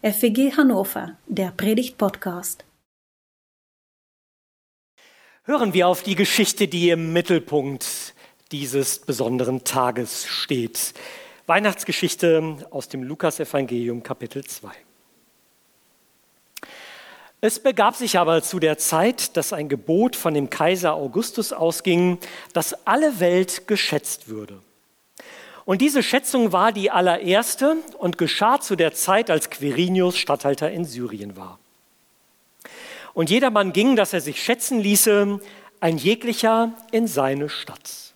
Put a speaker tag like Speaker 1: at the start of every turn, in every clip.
Speaker 1: FEG Hannover, der Predigt-Podcast.
Speaker 2: Hören wir auf die Geschichte, die im Mittelpunkt dieses besonderen Tages steht. Weihnachtsgeschichte aus dem Lukasevangelium Kapitel 2. Es begab sich aber zu der Zeit, dass ein Gebot von dem Kaiser Augustus ausging, dass alle Welt geschätzt würde. Und diese Schätzung war die allererste und geschah zu der Zeit, als Quirinius Statthalter in Syrien war. Und jedermann ging, dass er sich schätzen ließe, ein jeglicher in seine Stadt.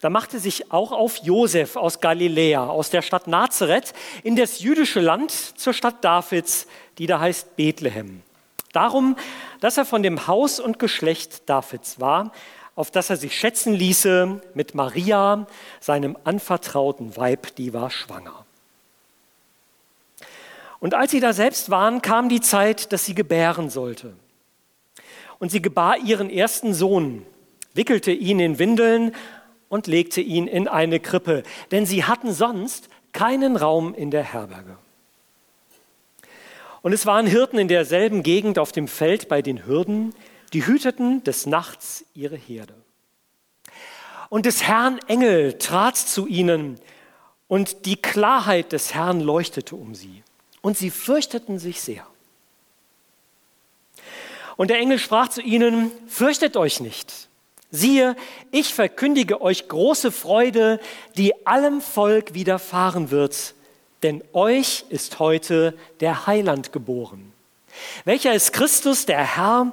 Speaker 2: Da machte sich auch auf Josef aus Galiläa, aus der Stadt Nazareth, in das jüdische Land zur Stadt Davids, die da heißt Bethlehem. Darum, dass er von dem Haus und Geschlecht Davids war, auf das er sich schätzen ließe mit Maria, seinem anvertrauten Weib, die war schwanger. Und als sie da selbst waren, kam die Zeit, dass sie gebären sollte. Und sie gebar ihren ersten Sohn, wickelte ihn in Windeln und legte ihn in eine Krippe, denn sie hatten sonst keinen Raum in der Herberge. Und es waren Hirten in derselben Gegend auf dem Feld bei den Hürden, die hüteten des Nachts ihre Herde. Und des Herrn Engel trat zu ihnen, und die Klarheit des Herrn leuchtete um sie. Und sie fürchteten sich sehr. Und der Engel sprach zu ihnen, fürchtet euch nicht. Siehe, ich verkündige euch große Freude, die allem Volk widerfahren wird, denn euch ist heute der Heiland geboren. Welcher ist Christus, der Herr,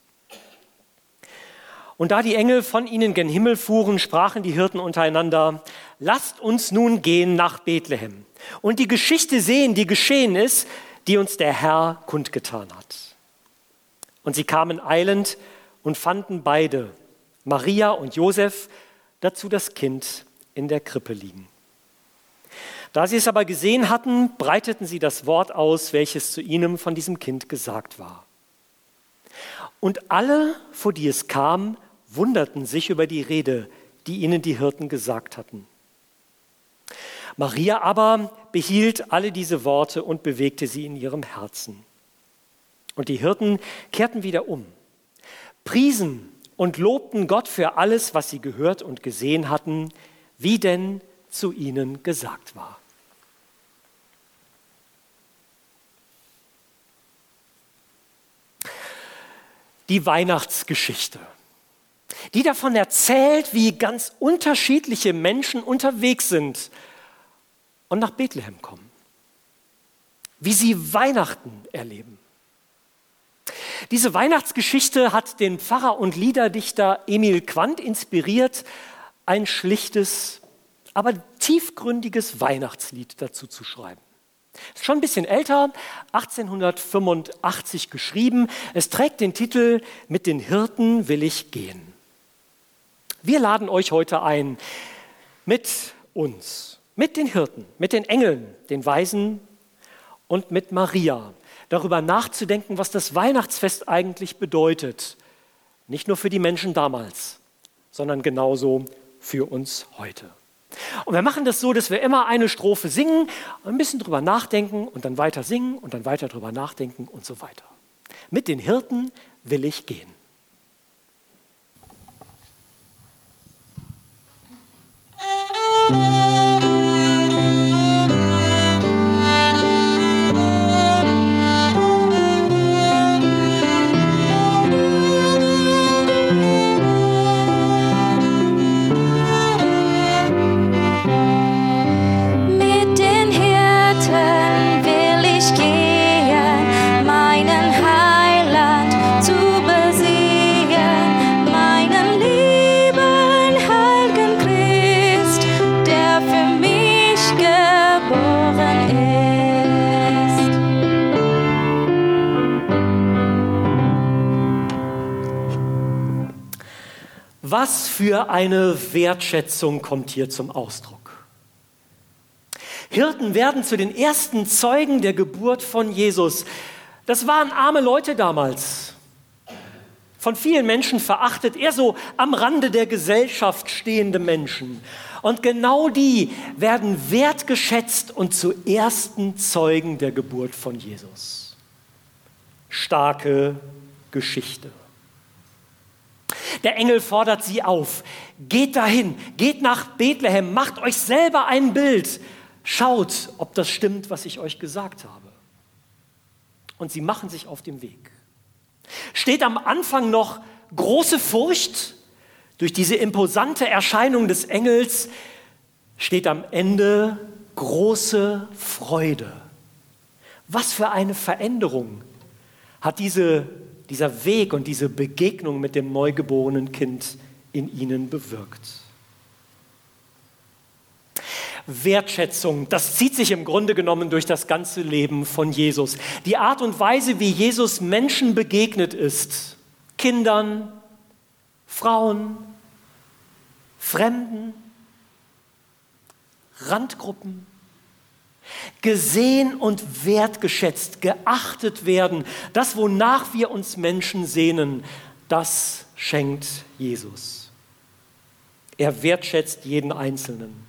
Speaker 2: Und da die Engel von ihnen gen Himmel fuhren, sprachen die Hirten untereinander, lasst uns nun gehen nach Bethlehem und die Geschichte sehen, die geschehen ist, die uns der Herr kundgetan hat. Und sie kamen eilend und fanden beide, Maria und Josef, dazu das Kind in der Krippe liegen. Da sie es aber gesehen hatten, breiteten sie das Wort aus, welches zu ihnen von diesem Kind gesagt war. Und alle, vor die es kam, wunderten sich über die Rede, die ihnen die Hirten gesagt hatten. Maria aber behielt alle diese Worte und bewegte sie in ihrem Herzen. Und die Hirten kehrten wieder um, priesen und lobten Gott für alles, was sie gehört und gesehen hatten, wie denn zu ihnen gesagt war. Die Weihnachtsgeschichte die davon erzählt, wie ganz unterschiedliche Menschen unterwegs sind und nach Bethlehem kommen, wie sie Weihnachten erleben. Diese Weihnachtsgeschichte hat den Pfarrer und Liederdichter Emil Quandt inspiriert, ein schlichtes, aber tiefgründiges Weihnachtslied dazu zu schreiben. Ist schon ein bisschen älter, 1885 geschrieben. Es trägt den Titel Mit den Hirten will ich gehen. Wir laden euch heute ein, mit uns, mit den Hirten, mit den Engeln, den Weisen und mit Maria darüber nachzudenken, was das Weihnachtsfest eigentlich bedeutet. Nicht nur für die Menschen damals, sondern genauso für uns heute. Und wir machen das so, dass wir immer eine Strophe singen, ein bisschen drüber nachdenken und dann weiter singen und dann weiter drüber nachdenken und so weiter. Mit den Hirten will ich gehen.
Speaker 3: Will
Speaker 2: Was für eine Wertschätzung kommt hier zum Ausdruck. Hirten werden zu den ersten Zeugen der Geburt von Jesus. Das waren arme Leute damals, von vielen Menschen verachtet, eher so am Rande der Gesellschaft stehende Menschen. Und genau die werden wertgeschätzt und zu ersten Zeugen der Geburt von Jesus. Starke Geschichte. Der Engel fordert sie auf, geht dahin, geht nach Bethlehem, macht euch selber ein Bild, schaut, ob das stimmt, was ich euch gesagt habe. Und sie machen sich auf den Weg. Steht am Anfang noch große Furcht durch diese imposante Erscheinung des Engels, steht am Ende große Freude. Was für eine Veränderung hat diese, dieser Weg und diese Begegnung mit dem neugeborenen Kind in ihnen bewirkt. Wertschätzung, das zieht sich im Grunde genommen durch das ganze Leben von Jesus. Die Art und Weise, wie Jesus Menschen begegnet ist, Kindern, Frauen, Fremden, Randgruppen, gesehen und wertgeschätzt, geachtet werden, das, wonach wir uns Menschen sehnen, das schenkt Jesus. Er wertschätzt jeden Einzelnen.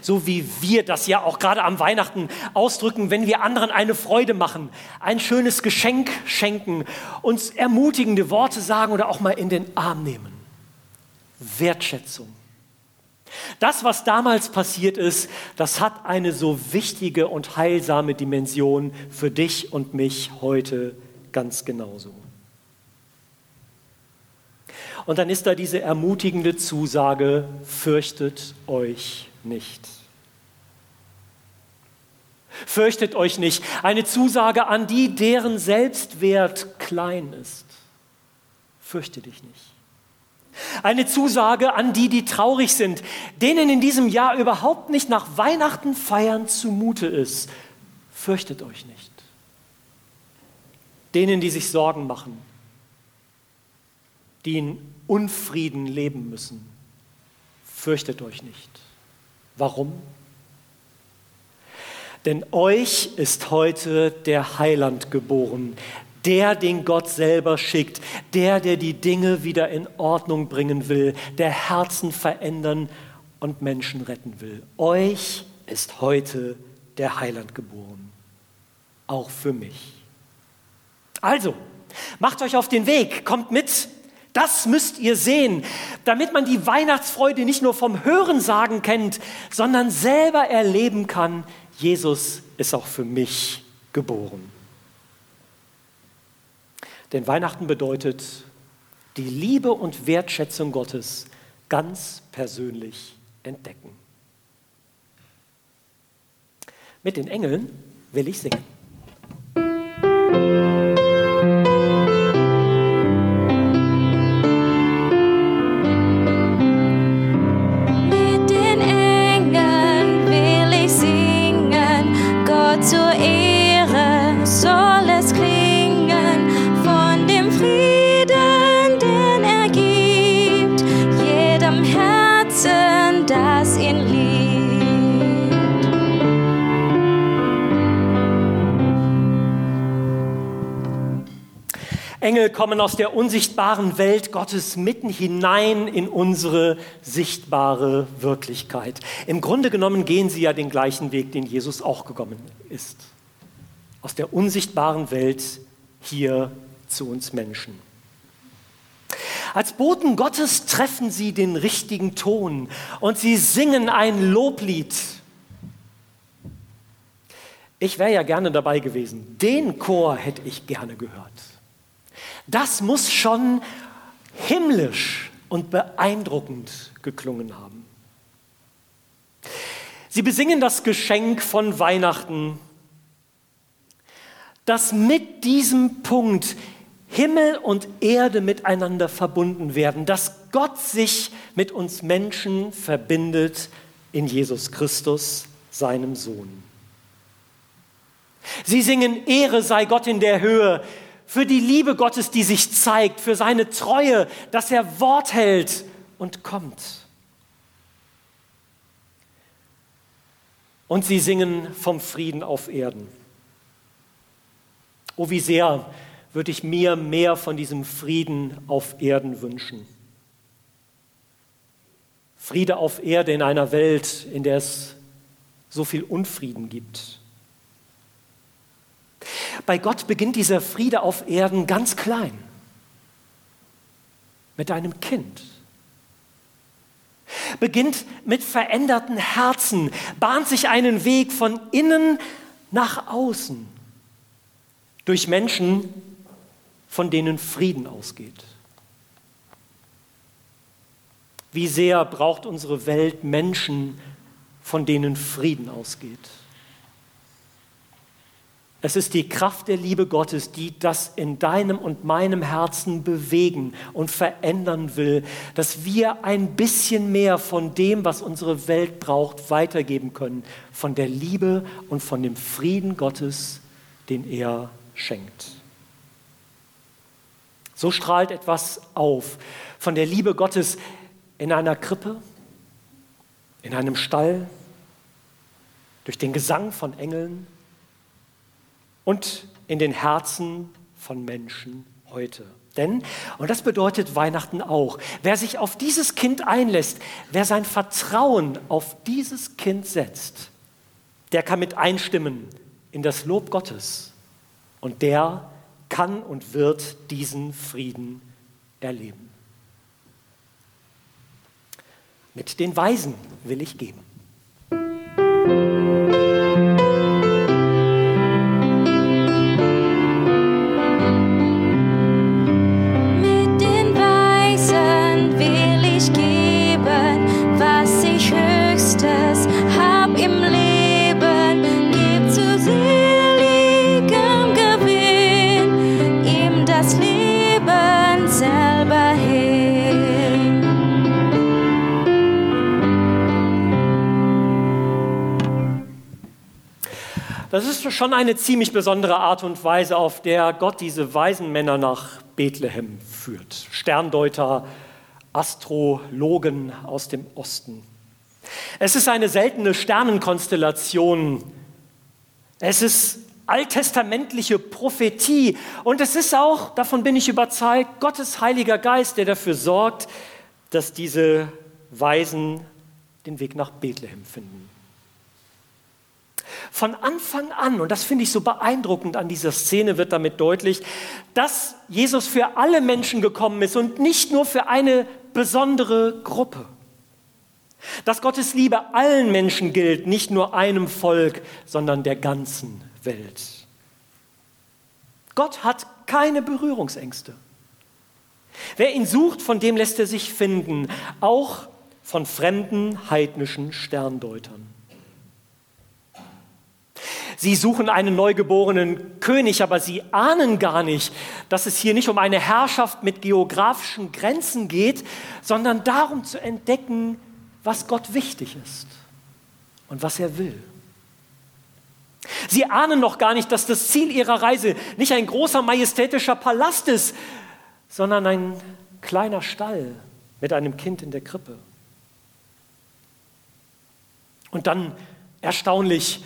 Speaker 2: So wie wir das ja auch gerade am Weihnachten ausdrücken, wenn wir anderen eine Freude machen, ein schönes Geschenk schenken, uns ermutigende Worte sagen oder auch mal in den Arm nehmen. Wertschätzung. Das, was damals passiert ist, das hat eine so wichtige und heilsame Dimension für dich und mich heute ganz genauso. Und dann ist da diese ermutigende Zusage, fürchtet euch nicht. Fürchtet euch nicht. Eine Zusage an die, deren Selbstwert klein ist. Fürchte dich nicht. Eine Zusage an die, die traurig sind, denen in diesem Jahr überhaupt nicht nach Weihnachten feiern zumute ist. Fürchtet euch nicht. Denen, die sich Sorgen machen, die in Unfrieden leben müssen. Fürchtet euch nicht. Warum? Denn euch ist heute der Heiland geboren, der, den Gott selber schickt, der, der die Dinge wieder in Ordnung bringen will, der Herzen verändern und Menschen retten will. Euch ist heute der Heiland geboren, auch für mich. Also, macht euch auf den Weg, kommt mit, das müsst ihr sehen, damit man die Weihnachtsfreude nicht nur vom Hörensagen kennt, sondern selber erleben kann, Jesus ist auch für mich geboren. Denn Weihnachten bedeutet die Liebe und Wertschätzung Gottes ganz persönlich entdecken. Mit den Engeln will ich singen. Kommen aus der unsichtbaren Welt Gottes mitten hinein in unsere sichtbare Wirklichkeit. Im Grunde genommen gehen sie ja den gleichen Weg, den Jesus auch gekommen ist. Aus der unsichtbaren Welt hier zu uns Menschen. Als Boten Gottes treffen sie den richtigen Ton und sie singen ein Loblied. Ich wäre ja gerne dabei gewesen. Den Chor hätte ich gerne gehört. Das muss schon himmlisch und beeindruckend geklungen haben. Sie besingen das Geschenk von Weihnachten, dass mit diesem Punkt Himmel und Erde miteinander verbunden werden, dass Gott sich mit uns Menschen verbindet in Jesus Christus, seinem Sohn. Sie singen, Ehre sei Gott in der Höhe, für die Liebe Gottes, die sich zeigt, für seine Treue, dass er Wort hält und kommt. Und sie singen vom Frieden auf Erden. Oh, wie sehr würde ich mir mehr von diesem Frieden auf Erden wünschen. Friede auf Erde in einer Welt, in der es so viel Unfrieden gibt. Bei Gott beginnt dieser Friede auf Erden ganz klein, mit einem Kind. Beginnt mit veränderten Herzen, bahnt sich einen Weg von innen nach außen durch Menschen, von denen Frieden ausgeht. Wie sehr braucht unsere Welt Menschen, von denen Frieden ausgeht? Es ist die Kraft der Liebe Gottes, die das in deinem und meinem Herzen bewegen und verändern will, dass wir ein bisschen mehr von dem, was unsere Welt braucht, weitergeben können, von der Liebe und von dem Frieden Gottes, den er schenkt. So strahlt etwas auf von der Liebe Gottes in einer Krippe, in einem Stall, durch den Gesang von Engeln und in den Herzen von Menschen heute. Denn, und das bedeutet Weihnachten auch, wer sich auf dieses Kind einlässt, wer sein Vertrauen auf dieses Kind setzt, der kann mit einstimmen in das Lob Gottes und der kann und wird diesen Frieden erleben. Mit den Weisen will ich gehen. Schon eine ziemlich besondere Art und Weise, auf der Gott diese weisen Männer nach Bethlehem führt. Sterndeuter, Astrologen aus dem Osten. Es ist eine seltene Sternenkonstellation. Es ist alttestamentliche Prophetie und es ist auch, davon bin ich überzeugt, Gottes Heiliger Geist, der dafür sorgt, dass diese Weisen den Weg nach Bethlehem finden. Von Anfang an, und das finde ich so beeindruckend an dieser Szene, wird damit deutlich, dass Jesus für alle Menschen gekommen ist und nicht nur für eine besondere Gruppe. Dass Gottes Liebe allen Menschen gilt, nicht nur einem Volk, sondern der ganzen Welt. Gott hat keine Berührungsängste. Wer ihn sucht, von dem lässt er sich finden, auch von fremden heidnischen Sterndeutern. Sie suchen einen neugeborenen König, aber sie ahnen gar nicht, dass es hier nicht um eine Herrschaft mit geografischen Grenzen geht, sondern darum zu entdecken, was Gott wichtig ist und was er will. Sie ahnen noch gar nicht, dass das Ziel ihrer Reise nicht ein großer majestätischer Palast ist, sondern ein kleiner Stall mit einem Kind in der Krippe. Und dann erstaunlich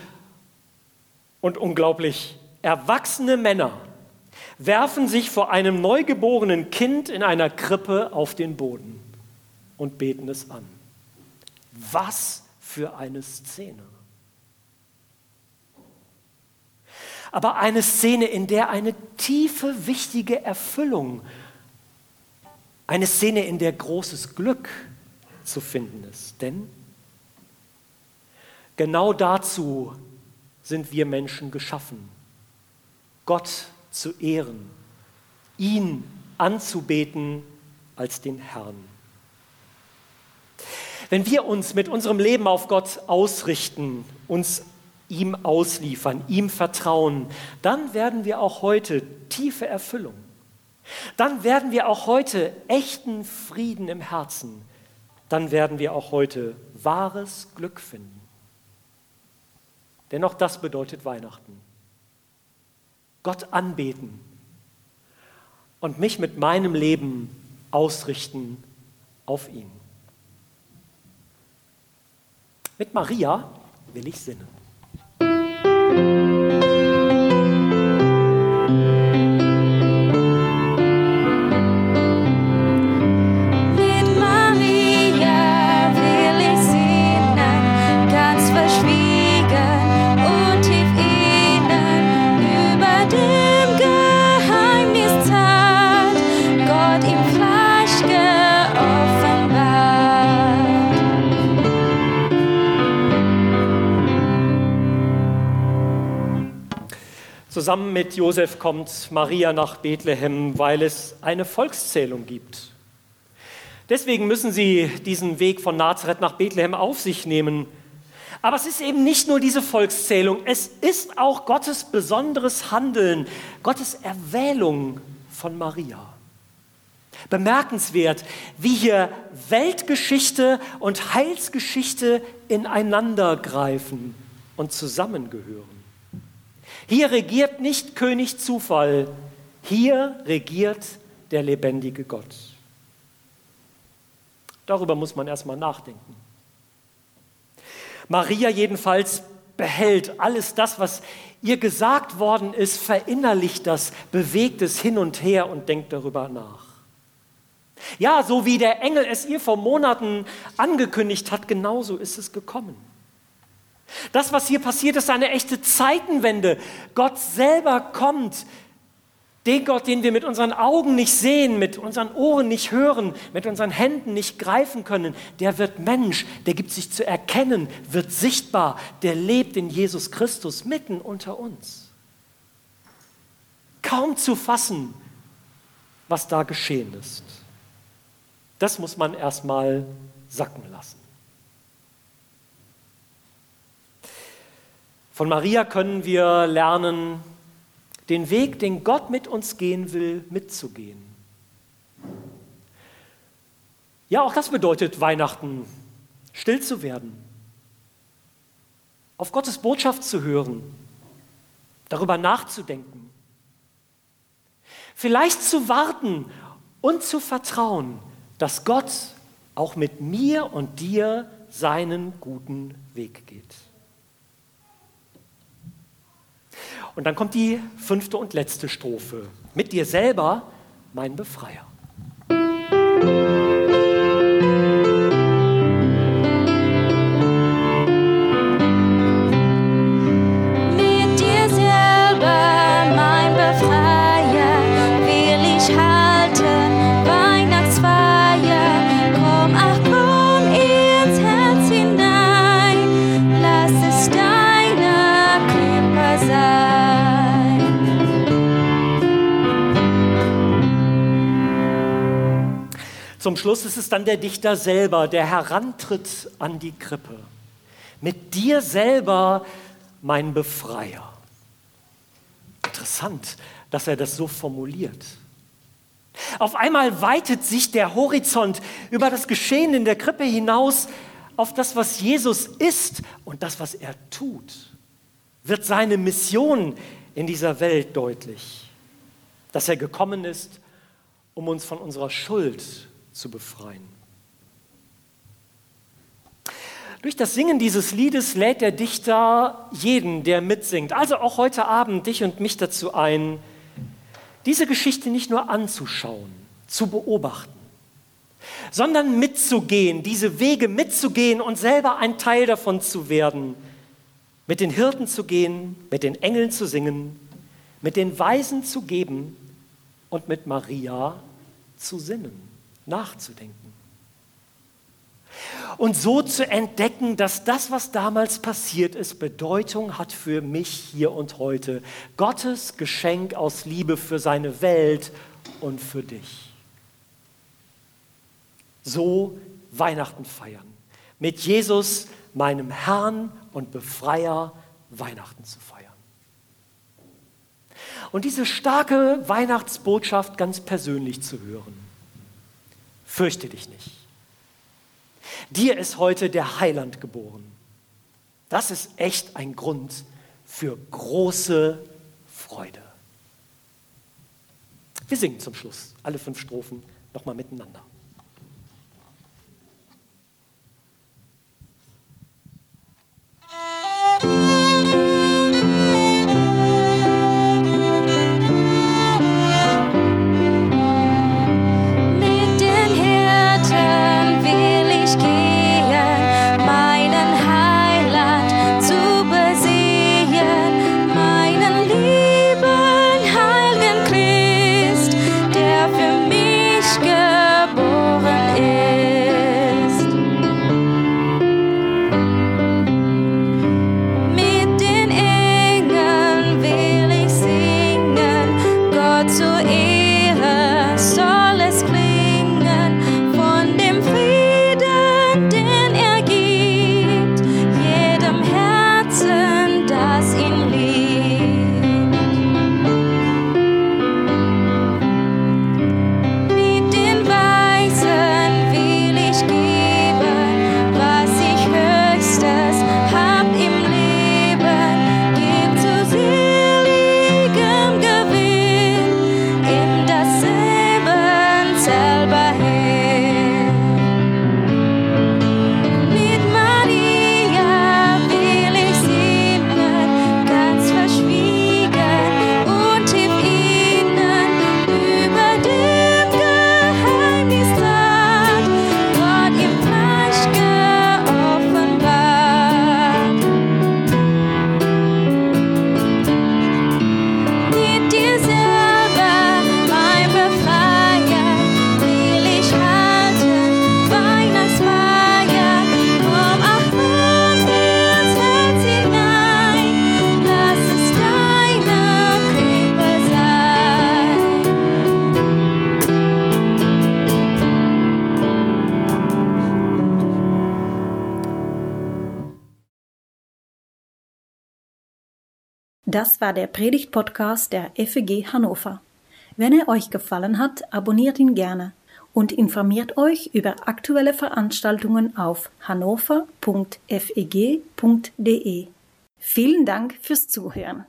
Speaker 2: und unglaublich. Erwachsene Männer werfen sich vor einem neugeborenen Kind in einer Krippe auf den Boden und beten es an. Was für eine Szene. Aber eine Szene, in der eine tiefe, wichtige Erfüllung, eine Szene, in der großes Glück zu finden ist. Denn genau dazu sind wir Menschen geschaffen. Gott zu ehren, ihn anzubeten als den Herrn. Wenn wir uns mit unserem Leben auf Gott ausrichten, uns ihm ausliefern, ihm vertrauen, dann werden wir auch heute tiefe Erfüllung. Dann werden wir auch heute echten Frieden im Herzen. Dann werden wir auch heute wahres Glück finden. Denn auch das bedeutet Weihnachten. Gott anbeten und mich mit meinem Leben ausrichten auf ihn. Mit Maria will ich sinnen. Zusammen mit Josef kommt Maria nach Bethlehem, weil es eine Volkszählung gibt. Deswegen müssen sie diesen Weg von Nazareth nach Bethlehem auf sich nehmen. Aber es ist eben nicht nur diese Volkszählung, es ist auch Gottes besonderes Handeln, Gottes Erwählung von Maria. Bemerkenswert, wie hier Weltgeschichte und Heilsgeschichte ineinander greifen und zusammengehören. Hier regiert nicht König Zufall, hier regiert der lebendige Gott. Darüber muss man erstmal nachdenken. Maria jedenfalls behält alles das, was ihr gesagt worden ist, verinnerlicht das, bewegt es hin und her und denkt darüber nach. Ja, so wie der Engel es ihr vor Monaten angekündigt hat, genauso ist es gekommen. Das, was hier passiert, ist eine echte Zeitenwende. Gott selber kommt. Den Gott, den wir mit unseren Augen nicht sehen, mit unseren Ohren nicht hören, mit unseren Händen nicht greifen können, der wird Mensch, der gibt sich zu erkennen, wird sichtbar, der lebt in Jesus Christus mitten unter uns. Kaum zu fassen, was da geschehen ist. Das muss man erstmal sacken lassen. Von Maria können wir lernen, den Weg, den Gott mit uns gehen will, mitzugehen. Ja, auch das bedeutet Weihnachten, still zu werden, auf Gottes Botschaft zu hören, darüber nachzudenken, vielleicht zu warten und zu vertrauen, dass Gott auch mit mir und dir seinen guten Weg geht. Und dann kommt die fünfte und letzte Strophe. Mit dir selber, mein Befreier. Zum Schluss ist es dann der Dichter selber, der herantritt an die Krippe. Mit dir selber, mein Befreier. Interessant, dass er das so formuliert. Auf einmal weitet sich der Horizont über das Geschehen in der Krippe hinaus auf das, was Jesus ist und das, was er tut. Wird seine Mission in dieser Welt deutlich, dass er gekommen ist, um uns von unserer Schuld zu befreien. Durch das Singen dieses Liedes lädt der Dichter jeden, der mitsingt, also auch heute Abend dich und mich dazu ein, diese Geschichte nicht nur anzuschauen, zu beobachten, sondern mitzugehen, diese Wege mitzugehen und selber ein Teil davon zu werden, mit den Hirten zu gehen, mit den Engeln zu singen, mit den Weisen zu geben und mit Maria zu sinnen nachzudenken. Und so zu entdecken, dass das, was damals passiert ist, Bedeutung hat für mich hier und heute. Gottes Geschenk aus Liebe für seine Welt und für dich. So Weihnachten feiern. Mit Jesus, meinem Herrn und Befreier, Weihnachten zu feiern. Und diese starke Weihnachtsbotschaft ganz persönlich zu hören fürchte dich nicht. Dir ist heute der Heiland geboren. Das ist echt ein Grund für große Freude.
Speaker 3: Wir singen zum Schluss alle fünf Strophen nochmal miteinander.
Speaker 1: Das war der Predigt-Podcast der FEG Hannover. Wenn er euch gefallen hat, abonniert ihn gerne und informiert euch über aktuelle Veranstaltungen auf hannover.feg.de. Vielen Dank fürs Zuhören.